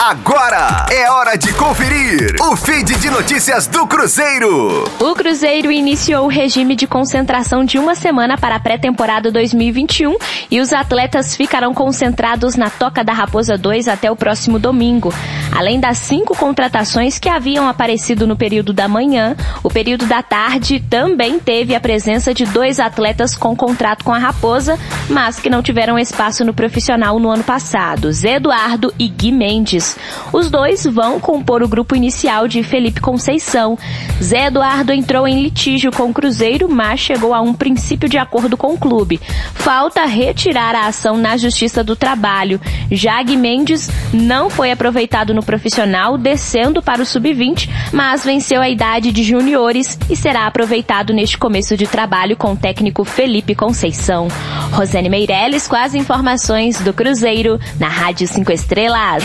Agora é hora de conferir o feed de notícias do Cruzeiro. O Cruzeiro iniciou o regime de concentração de uma semana para a pré-temporada 2021 e os atletas ficarão concentrados na Toca da Raposa 2 até o próximo domingo. Além das cinco contratações que haviam aparecido no período da manhã, o período da tarde também teve a presença de dois atletas com contrato com a Raposa, mas que não tiveram espaço no profissional no ano passado, Eduardo e Gui Mendes. Os dois vão compor o grupo inicial de Felipe Conceição. Zé Eduardo entrou em litígio com o Cruzeiro, mas chegou a um princípio de acordo com o clube. Falta retirar a ação na Justiça do Trabalho. Jag Mendes não foi aproveitado no profissional, descendo para o sub-20, mas venceu a idade de juniores e será aproveitado neste começo de trabalho com o técnico Felipe Conceição. Rosane Meirelles com as informações do Cruzeiro na Rádio 5 Estrelas.